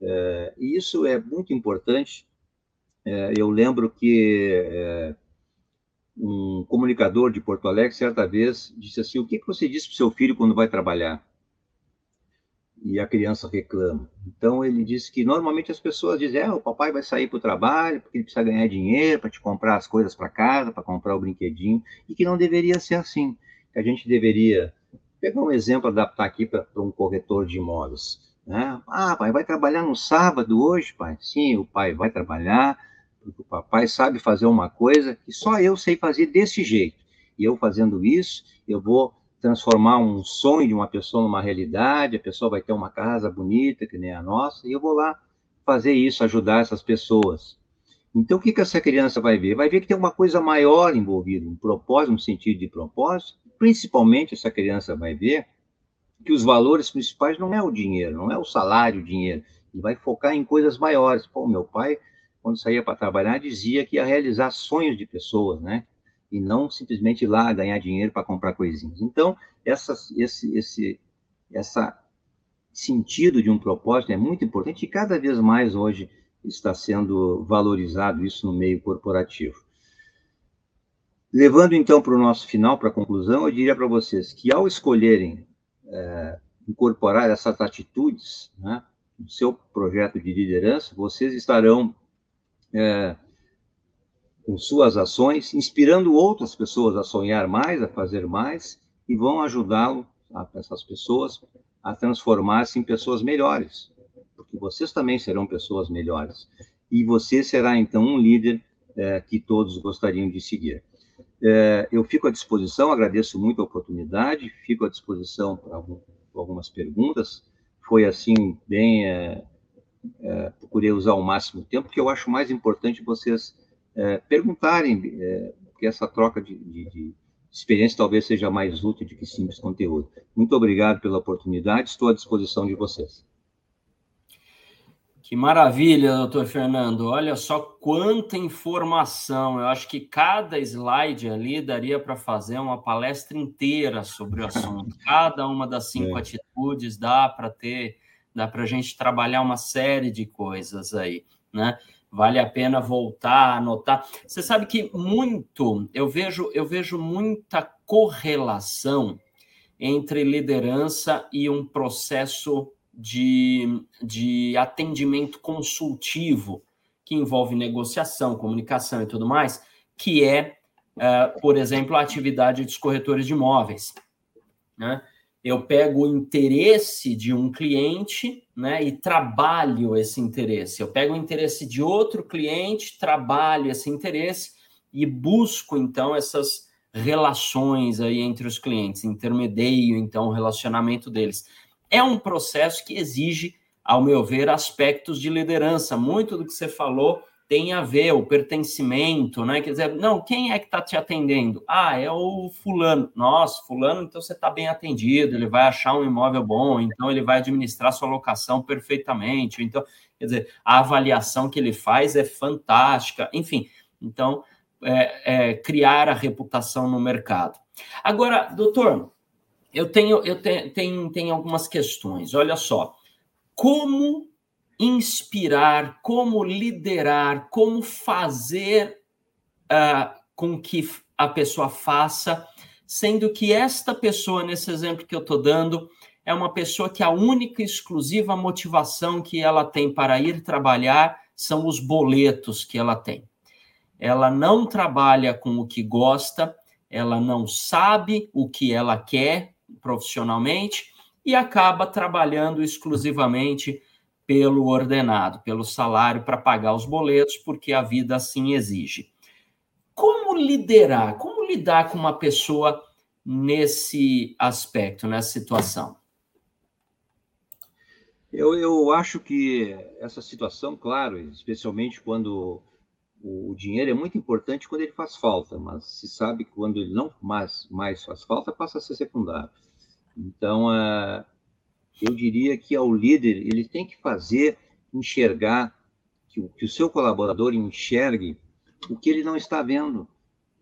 Uh, e isso é muito importante. Uh, eu lembro que é, um comunicador de Porto Alegre, certa vez, disse assim: O que, que você diz para o seu filho quando vai trabalhar? e a criança reclama. Então ele disse que normalmente as pessoas dizem: é, o papai vai sair para o trabalho porque ele precisa ganhar dinheiro para te comprar as coisas para casa, para comprar o brinquedinho, e que não deveria ser assim. Que a gente deveria pegar um exemplo, adaptar aqui para um corretor de imóveis. Né? Ah, pai, vai trabalhar no sábado hoje, pai? Sim, o pai vai trabalhar, o papai sabe fazer uma coisa que só eu sei fazer desse jeito. E eu fazendo isso, eu vou transformar um sonho de uma pessoa numa realidade, a pessoa vai ter uma casa bonita, que nem a nossa, e eu vou lá fazer isso, ajudar essas pessoas. Então, o que, que essa criança vai ver? Vai ver que tem uma coisa maior envolvida, um propósito, um sentido de propósito. Principalmente, essa criança vai ver que os valores principais não é o dinheiro, não é o salário, o dinheiro. Ele vai focar em coisas maiores. Pô, meu pai, quando saía para trabalhar, dizia que ia realizar sonhos de pessoas, né? e não simplesmente ir lá ganhar dinheiro para comprar coisinhas. Então, essa, esse, esse essa sentido de um propósito é muito importante e cada vez mais hoje está sendo valorizado isso no meio corporativo. Levando então para o nosso final, para a conclusão, eu diria para vocês que ao escolherem é, incorporar essas atitudes né, no seu projeto de liderança, vocês estarão é, com suas ações, inspirando outras pessoas a sonhar mais, a fazer mais, e vão ajudá-lo, essas pessoas, a transformar-se em pessoas melhores, porque vocês também serão pessoas melhores. E você será, então, um líder é, que todos gostariam de seguir. É, eu fico à disposição, agradeço muito a oportunidade, fico à disposição para algumas perguntas. Foi assim, bem. É, é, procurei usar o máximo tempo, porque eu acho mais importante vocês é, perguntarem, é, porque essa troca de, de, de, experiência talvez seja mais útil do que simples conteúdo. Muito obrigado pela oportunidade, estou à disposição de vocês. Que maravilha, doutor Fernando. Olha só quanta informação. Eu acho que cada slide ali daria para fazer uma palestra inteira sobre o assunto. Cada uma das cinco é. atitudes dá para ter, dá para a gente trabalhar uma série de coisas aí, né? vale a pena voltar, anotar. Você sabe que muito, eu vejo, eu vejo muita correlação entre liderança e um processo de, de atendimento consultivo que envolve negociação, comunicação e tudo mais, que é, uh, por exemplo, a atividade dos corretores de imóveis. Né? Eu pego o interesse de um cliente né, e trabalho esse interesse. Eu pego o interesse de outro cliente, trabalho esse interesse e busco, então, essas relações aí entre os clientes, intermedio, então, o relacionamento deles. É um processo que exige, ao meu ver, aspectos de liderança. Muito do que você falou tem a ver, o pertencimento, né? Quer dizer, não, quem é que está te atendendo? Ah, é o fulano. Nossa, fulano, então você está bem atendido, ele vai achar um imóvel bom, então ele vai administrar sua locação perfeitamente. Então, quer dizer, a avaliação que ele faz é fantástica. Enfim, então, é, é, criar a reputação no mercado. Agora, doutor, eu tenho, eu tenho, tenho, tenho algumas questões. Olha só, como inspirar, como liderar, como fazer uh, com que a pessoa faça, sendo que esta pessoa, nesse exemplo que eu estou dando, é uma pessoa que a única e exclusiva motivação que ela tem para ir trabalhar são os boletos que ela tem. Ela não trabalha com o que gosta, ela não sabe o que ela quer profissionalmente e acaba trabalhando exclusivamente pelo ordenado, pelo salário para pagar os boletos, porque a vida assim exige. Como liderar? Como lidar com uma pessoa nesse aspecto, nessa situação? Eu, eu acho que essa situação, claro, especialmente quando o dinheiro é muito importante quando ele faz falta, mas se sabe que quando ele não mais, mais faz falta, passa a ser secundário. Então, uh, eu diria que ao líder, ele tem que fazer enxergar, que, que o seu colaborador enxergue o que ele não está vendo,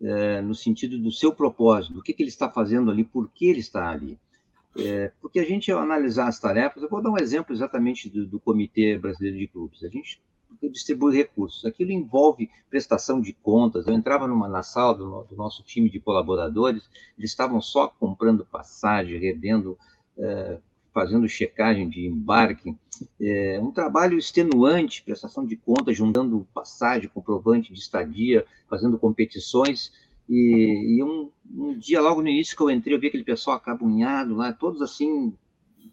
uh, no sentido do seu propósito, o que, que ele está fazendo ali, por que ele está ali. É, porque a gente, ao analisar as tarefas, eu vou dar um exemplo exatamente do, do Comitê Brasileiro de Clubes. A gente distribui recursos. Aquilo envolve prestação de contas. Eu entrava numa, na sala do, do nosso time de colaboradores, eles estavam só comprando passagem, revendo, é, fazendo checagem de embarque. É, um trabalho extenuante, prestação de contas, juntando passagem, comprovante de estadia, fazendo competições. E, e um, um, dia, logo no início que eu entrei, eu vi aquele pessoal acabunhado lá, todos assim,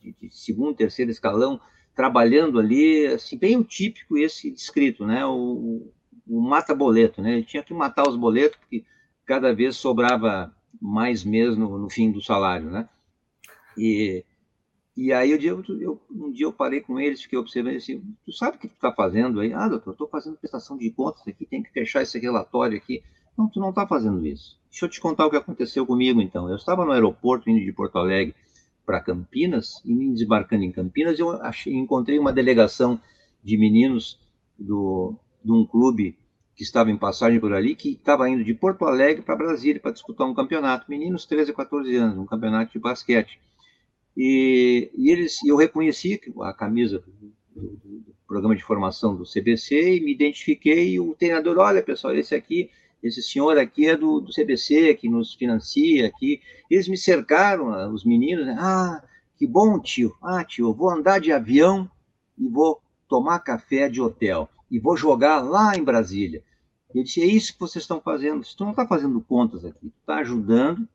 de, de segundo, terceiro escalão, trabalhando ali, assim, bem o típico esse descrito, né? O, o mata-boleto, né? Ele tinha que matar os boletos, porque cada vez sobrava mais mesmo no, no fim do salário, né? E, e aí eu, eu, um dia eu parei com eles, fiquei observando assim, tu sabe o que tu está fazendo aí? Ah, doutor, estou fazendo prestação de contas aqui, tem que fechar esse relatório aqui. Não, tu não está fazendo isso. Deixa eu te contar o que aconteceu comigo, então. Eu estava no aeroporto, indo de Porto Alegre, para Campinas, e me desembarcando em Campinas, eu achei, encontrei uma delegação de meninos do, de um clube que estava em passagem por ali, que estava indo de Porto Alegre para Brasília para disputar um campeonato, meninos 13 a 14 anos, um campeonato de basquete. E, e eles, eu reconheci a camisa do, do, do, programa de formação do CBC e me identifiquei. E o treinador, olha pessoal, esse aqui esse senhor aqui é do, do CBC, que nos financia aqui. Eles me cercaram, ah, os meninos, né? ah, que bom, tio. Ah, tio, eu vou andar de avião e vou tomar café de hotel e vou jogar lá em Brasília. Eu disse, é isso que vocês estão fazendo. Você não está fazendo contas aqui, está ajudando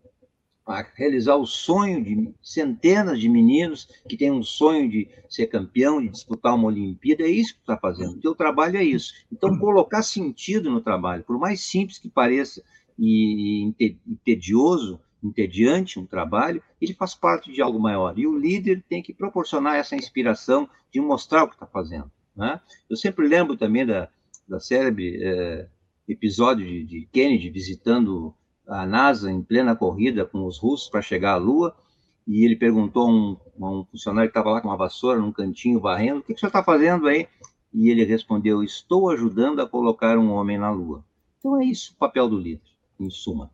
a realizar o sonho de centenas de meninos que têm um sonho de ser campeão, de disputar uma Olimpíada, é isso que está fazendo. O teu trabalho é isso. Então, colocar sentido no trabalho, por mais simples que pareça e, e tedioso, entediante um trabalho, ele faz parte de algo maior. E o líder tem que proporcionar essa inspiração de mostrar o que está fazendo. Né? Eu sempre lembro também da, da célebre é, episódio de, de Kennedy visitando a NASA em plena corrida com os russos para chegar à Lua, e ele perguntou a um, a um funcionário que estava lá com uma vassoura num cantinho varrendo, o que, que senhor está fazendo aí? E ele respondeu, estou ajudando a colocar um homem na Lua. Então é isso o papel do líder, em suma.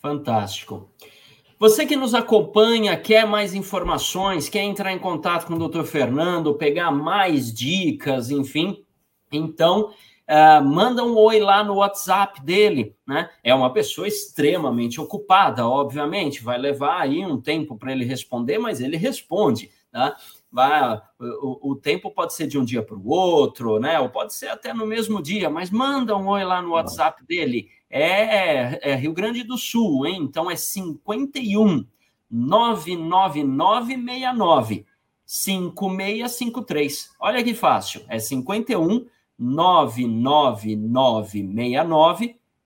Fantástico. Você que nos acompanha, quer mais informações, quer entrar em contato com o Dr. Fernando, pegar mais dicas, enfim, então uh, manda um oi lá no WhatsApp dele, né? É uma pessoa extremamente ocupada, obviamente, vai levar aí um tempo para ele responder, mas ele responde, tá? Vai, o, o tempo pode ser de um dia para o outro, né? Ou pode ser até no mesmo dia, mas manda um oi lá no WhatsApp dele. É, é Rio Grande do Sul, hein? Então é 51 99969 5653. Olha que fácil. É 51 99969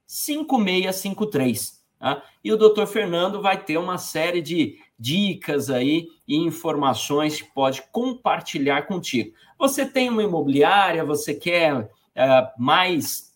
5653. Tá? E o doutor Fernando vai ter uma série de dicas aí e informações que pode compartilhar contigo. Você tem uma imobiliária, você quer uh, mais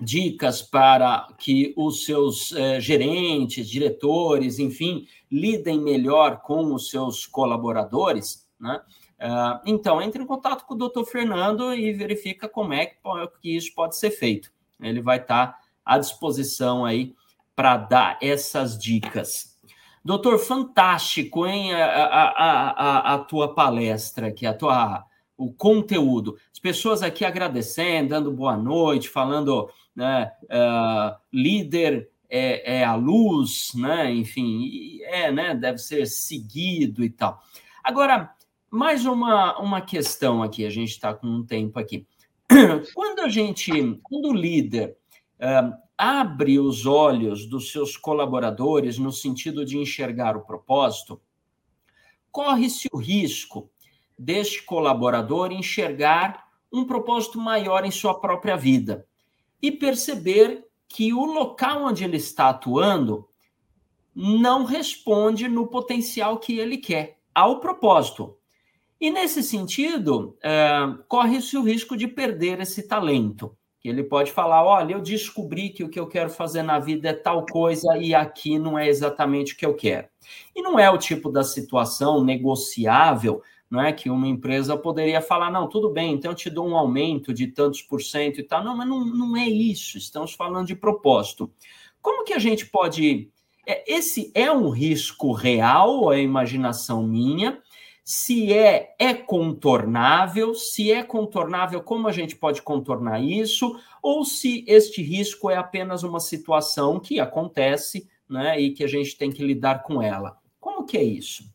dicas para que os seus uh, gerentes, diretores, enfim, lidem melhor com os seus colaboradores, né? Uh, então, entre em contato com o doutor Fernando e verifica como é que, que isso pode ser feito. Ele vai estar à disposição aí para dar essas dicas. Doutor, fantástico, hein? A, a, a, a, tua palestra aqui, a tua, o conteúdo. As pessoas aqui agradecendo, dando boa noite, falando né, uh, líder é, é, a luz, né? Enfim, é, né? Deve ser seguido e tal. Agora, mais uma, uma questão aqui, a gente está com um tempo aqui. Quando a gente, quando o líder uh, abre os olhos dos seus colaboradores no sentido de enxergar o propósito, corre-se o risco deste colaborador enxergar um propósito maior em sua própria vida e perceber que o local onde ele está atuando não responde no potencial que ele quer, ao propósito. E nesse sentido, é, corre-se o risco de perder esse talento. Ele pode falar: olha, eu descobri que o que eu quero fazer na vida é tal coisa e aqui não é exatamente o que eu quero. E não é o tipo da situação negociável não é que uma empresa poderia falar, não, tudo bem, então eu te dou um aumento de tantos por cento e tal. Não, mas não, não é isso, estamos falando de propósito. Como que a gente pode. É, esse é um risco real é imaginação minha? Se é, é contornável, se é contornável, como a gente pode contornar isso? Ou se este risco é apenas uma situação que acontece né, e que a gente tem que lidar com ela. Como que é isso?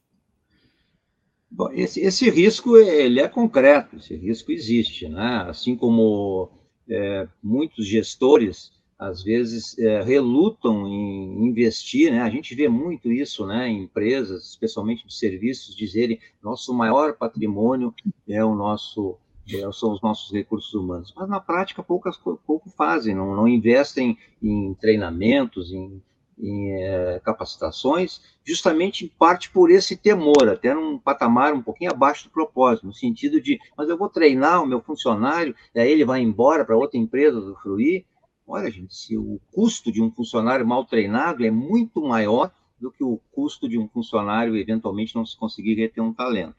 Bom, esse, esse risco ele é concreto, esse risco existe, né? Assim como é, muitos gestores às vezes é, relutam em investir, né? A gente vê muito isso, né? Em empresas, especialmente de serviços, dizerem nosso maior patrimônio é o nosso é, são os nossos recursos humanos, mas na prática poucas pouco fazem, não, não investem em treinamentos, em em é, capacitações, justamente em parte por esse temor, até num patamar um pouquinho abaixo do propósito, no sentido de, mas eu vou treinar o meu funcionário, aí ele vai embora para outra empresa do Fruir. Olha, gente, se o custo de um funcionário mal treinado é muito maior do que o custo de um funcionário eventualmente não se conseguir reter um talento.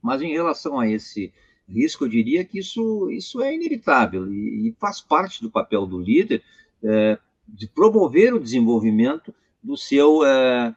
Mas em relação a esse risco, eu diria que isso, isso é inevitável e, e faz parte do papel do líder é, de promover o desenvolvimento do seu, é,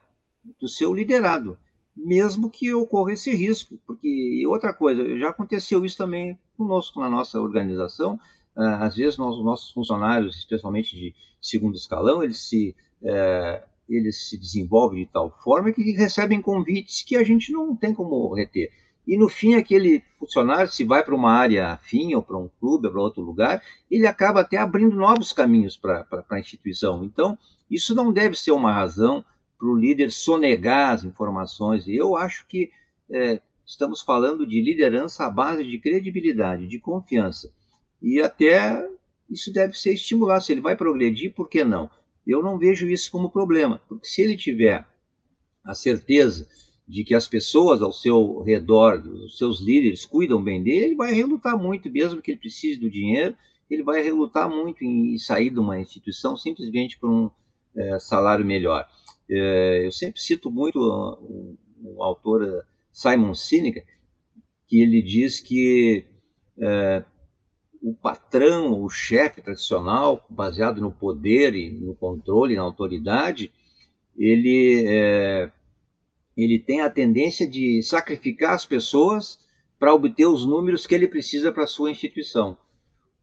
do seu liderado, mesmo que ocorra esse risco, porque outra coisa, já aconteceu isso também conosco na nossa organização, às vezes nós, nossos funcionários, especialmente de segundo escalão, eles se é, eles se desenvolvem de tal forma que recebem convites que a gente não tem como reter. E no fim, aquele funcionário, se vai para uma área afim, ou para um clube, ou para outro lugar, ele acaba até abrindo novos caminhos para a instituição. Então, isso não deve ser uma razão para o líder sonegar as informações. E eu acho que é, estamos falando de liderança à base de credibilidade, de confiança. E até isso deve ser estimulado. Se ele vai progredir, por que não? Eu não vejo isso como problema, porque se ele tiver a certeza de que as pessoas ao seu redor, os seus líderes, cuidam bem dele, ele vai relutar muito, mesmo que ele precise do dinheiro, ele vai relutar muito em sair de uma instituição simplesmente por um é, salário melhor. É, eu sempre cito muito o, o autor eh, Simon Sinek, que ele diz que é, o patrão, o chefe tradicional, baseado no poder e no controle, na autoridade, ele é, ele tem a tendência de sacrificar as pessoas para obter os números que ele precisa para a sua instituição.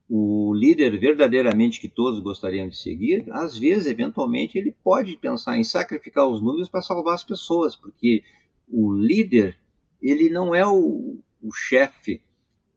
O líder verdadeiramente que todos gostariam de seguir, às vezes, eventualmente, ele pode pensar em sacrificar os números para salvar as pessoas, porque o líder, ele não é o, o chefe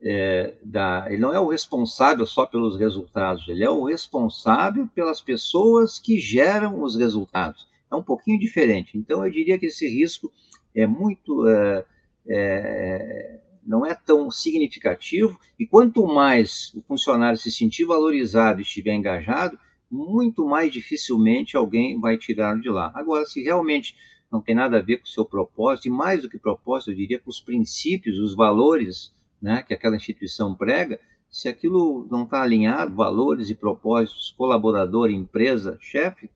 é, da, ele não é o responsável só pelos resultados, ele é o responsável pelas pessoas que geram os resultados é um pouquinho diferente. Então, eu diria que esse risco é muito. É, é, não é tão significativo, e quanto mais o funcionário se sentir valorizado e estiver engajado, muito mais dificilmente alguém vai tirá-lo de lá. Agora, se realmente não tem nada a ver com o seu propósito, e mais do que propósito, eu diria com os princípios, os valores né, que aquela instituição prega, se aquilo não está alinhado, valores e propósitos, colaborador, empresa, chefe,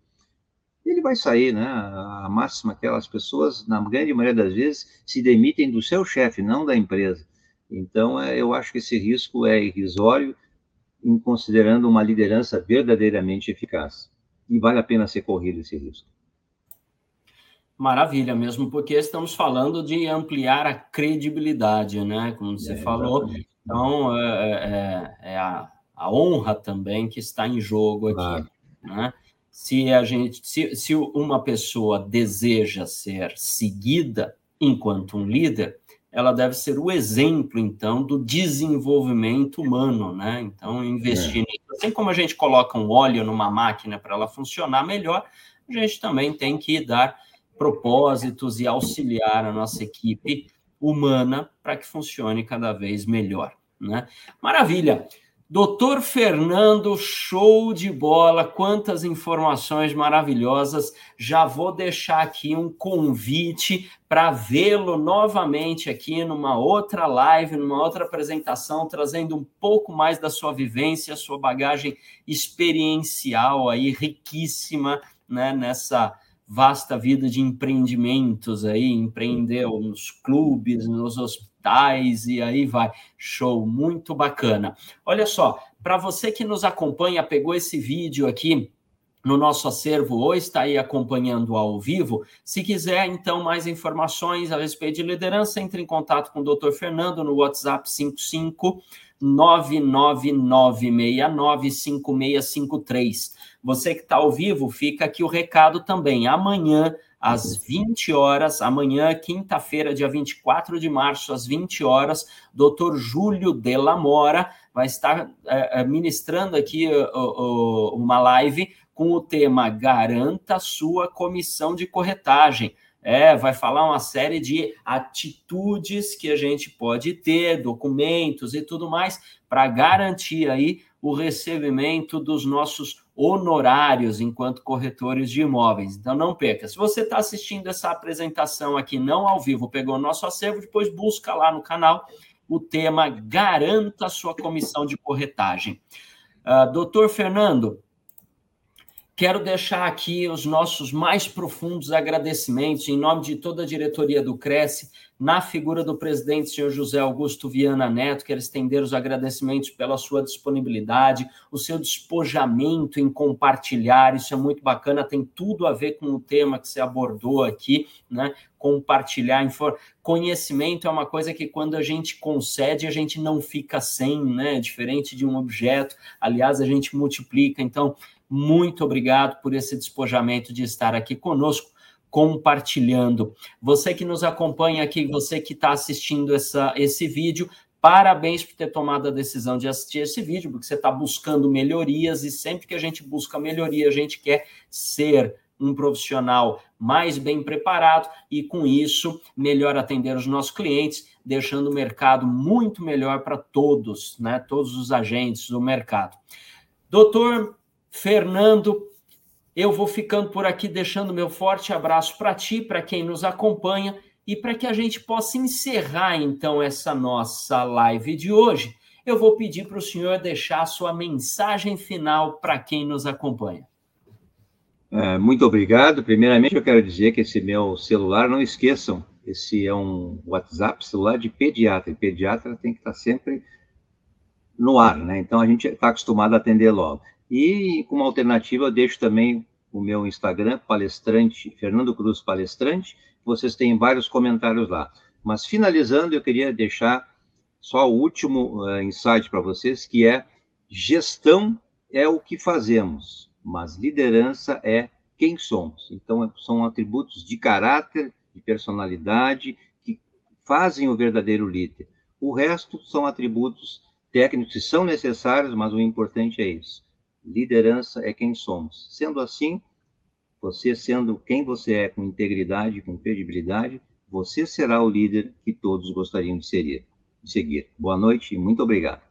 ele vai sair, né? A máxima aquelas pessoas, na grande maioria das vezes, se demitem do seu chefe, não da empresa. Então, é, eu acho que esse risco é irrisório, considerando uma liderança verdadeiramente eficaz. E vale a pena ser corrido esse risco. Maravilha, mesmo porque estamos falando de ampliar a credibilidade, né? Como você é, falou. Exatamente. Então, é, é, é a, a, honra também que está em jogo aqui. Claro. Né? se a gente, se, se uma pessoa deseja ser seguida enquanto um líder, ela deve ser o exemplo, então, do desenvolvimento humano, né? Então, investir é. nisso. Assim como a gente coloca um óleo numa máquina para ela funcionar melhor, a gente também tem que dar propósitos e auxiliar a nossa equipe humana para que funcione cada vez melhor, né? Maravilha! Doutor Fernando, show de bola, quantas informações maravilhosas. Já vou deixar aqui um convite para vê-lo novamente aqui numa outra live, numa outra apresentação, trazendo um pouco mais da sua vivência, sua bagagem experiencial aí riquíssima, né, nessa vasta vida de empreendimentos aí, empreendeu nos clubes, nos hospitais, e aí vai. Show, muito bacana. Olha só, para você que nos acompanha, pegou esse vídeo aqui no nosso acervo ou está aí acompanhando ao vivo, se quiser então mais informações a respeito de liderança, entre em contato com o Dr. Fernando no WhatsApp 55 999695653. Você que está ao vivo, fica aqui o recado também. Amanhã às 20 horas, amanhã, quinta-feira, dia 24 de março, às 20 horas, doutor Júlio de la Mora vai estar é, ministrando aqui uh, uh, uma live com o tema Garanta sua comissão de corretagem. É, vai falar uma série de atitudes que a gente pode ter, documentos e tudo mais, para garantir aí o recebimento dos nossos honorários enquanto corretores de imóveis. Então não perca. Se você está assistindo essa apresentação aqui não ao vivo, pegou o nosso acervo, depois busca lá no canal o tema Garanta sua comissão de corretagem. Uh, Doutor Fernando, Quero deixar aqui os nossos mais profundos agradecimentos em nome de toda a diretoria do Cresce, na figura do presidente, senhor José Augusto Viana Neto, quero estender os agradecimentos pela sua disponibilidade, o seu despojamento em compartilhar, isso é muito bacana, tem tudo a ver com o tema que você abordou aqui, né? Compartilhar conhecimento é uma coisa que quando a gente concede, a gente não fica sem, né? Diferente de um objeto, aliás, a gente multiplica. Então, muito obrigado por esse despojamento de estar aqui conosco, compartilhando. Você que nos acompanha aqui, você que está assistindo essa, esse vídeo, Parabéns por ter tomado a decisão de assistir esse vídeo, porque você está buscando melhorias e sempre que a gente busca melhoria, a gente quer ser um profissional mais bem preparado e, com isso, melhor atender os nossos clientes, deixando o mercado muito melhor para todos, né? Todos os agentes do mercado. Doutor Fernando, eu vou ficando por aqui, deixando meu forte abraço para ti, para quem nos acompanha e para que a gente possa encerrar então essa nossa live de hoje. Eu vou pedir para o senhor deixar a sua mensagem final para quem nos acompanha. É, muito obrigado. Primeiramente, eu quero dizer que esse meu celular, não esqueçam, esse é um WhatsApp celular de pediatra. E pediatra tem que estar sempre no ar, né? Então a gente está acostumado a atender logo. E como alternativa, deixo também o meu Instagram, palestrante, Fernando Cruz Palestrante. Vocês têm vários comentários lá. Mas finalizando, eu queria deixar só o último uh, insight para vocês, que é gestão é o que fazemos, mas liderança é quem somos. Então, são atributos de caráter, de personalidade, que fazem o verdadeiro líder. O resto são atributos técnicos que são necessários, mas o importante é isso liderança é quem somos. Sendo assim, você sendo quem você é, com integridade, com credibilidade, você será o líder que todos gostariam de, de seguir. Boa noite e muito obrigado.